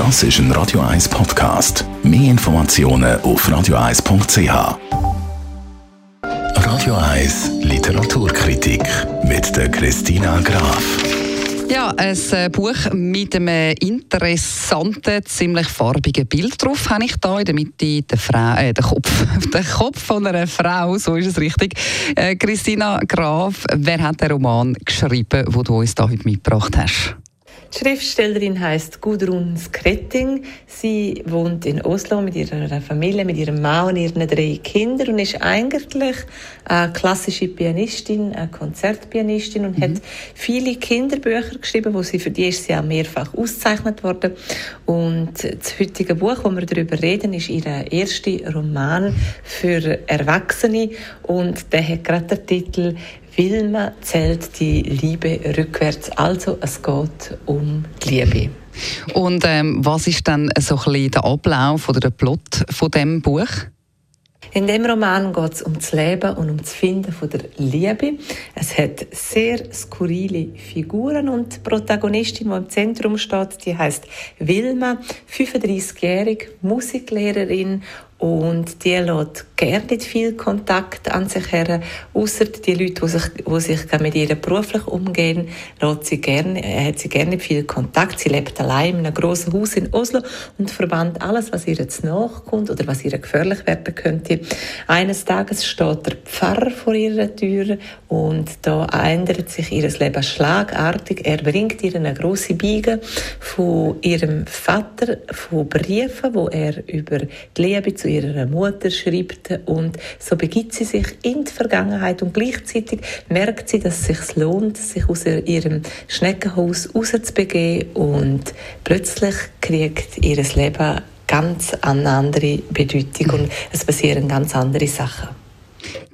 Das ist ein Radio 1 Podcast. Mehr Informationen auf radio1.ch. Radio 1 Literaturkritik mit der Christina Graf. Ja, ein äh, Buch mit einem interessanten, ziemlich farbigen Bild drauf habe ich da in der Mitte den, Frau, äh, den, Kopf, den Kopf von einer Frau, so ist es richtig. Äh, Christina Graf, wer hat den Roman geschrieben, den du uns da heute mitgebracht hast? Die Schriftstellerin heißt Gudrun Skretting. Sie wohnt in Oslo mit ihrer Familie, mit ihrem Mann und ihren drei Kindern und ist eigentlich eine klassische Pianistin, eine Konzertpianistin und mhm. hat viele Kinderbücher geschrieben, wo sie für die ist sie auch mehrfach ausgezeichnet worden. Und das heutige Buch, wo wir darüber reden, ist ihr erster Roman für Erwachsene und der hat gerade den Titel Wilma zählt die Liebe rückwärts. Also es geht um die Liebe. Und ähm, was ist dann so ein bisschen der Ablauf oder der Plot von dem Buch? In dem Roman geht es um das Leben und um das Finden von der Liebe. Es hat sehr skurrile Figuren und die Protagonistin, die im Zentrum steht, die heißt Wilma, 35-jährig, Musiklehrerin und die lässt gerne nicht viel Kontakt an sich her, außer die Leute, die sich, die sich mit ihr beruflich umgehen, lässt sie gerne, äh, hat sie gerne nicht viel Kontakt. Sie lebt allein in einem grossen Haus in Oslo und verbannt alles, was ihr jetzt nachkommt oder was ihr gefährlich werden könnte. Eines Tages steht der Pfarrer vor ihrer Tür und da ändert sich ihr Leben schlagartig. Er bringt ihr eine große Biege von ihrem Vater, von Briefen, wo er über die Liebe zu ihrer Mutter schreibt und so begibt sie sich in die Vergangenheit und gleichzeitig merkt sie, dass es sich lohnt, sich aus ihrem Schneckenhaus rauszubegeben und plötzlich kriegt ihr Leben ganz eine andere Bedeutung und es passieren ganz andere Sachen.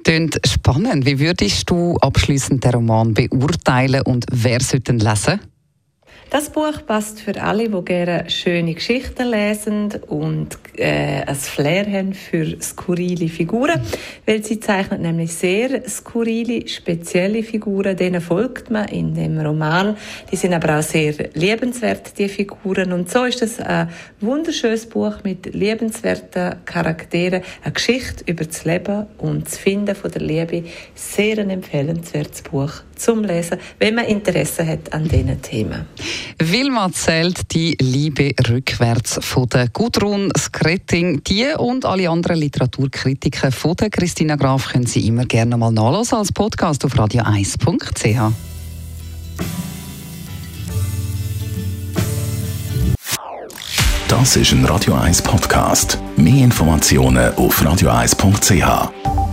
Klingt spannend. Wie würdest du abschließend den Roman beurteilen und wer sollte ihn lesen? Das Buch passt für alle, die gerne schöne Geschichten lesen und äh, ein Flair haben für skurrile Figuren, weil sie zeichnet nämlich sehr skurrile, spezielle Figuren. Denen folgt man in dem Roman. Die sind aber auch sehr liebenswert, die Figuren. Und so ist es ein wunderschönes Buch mit liebenswerten Charakteren, eine Geschichte über das Leben und das Finden von der Liebe. Sehr ein empfehlenswertes Buch zum Lesen, wenn man Interesse hat an diesen Themen. Wilma zählt die Liebe rückwärts von der Gudrun Skretting. Die und alle anderen Literaturkritiken von der Christina Graf können Sie immer gerne mal nachlesen als Podcast auf radio1.ch. Das ist ein Radio 1 Podcast. Mehr Informationen auf radio1.ch.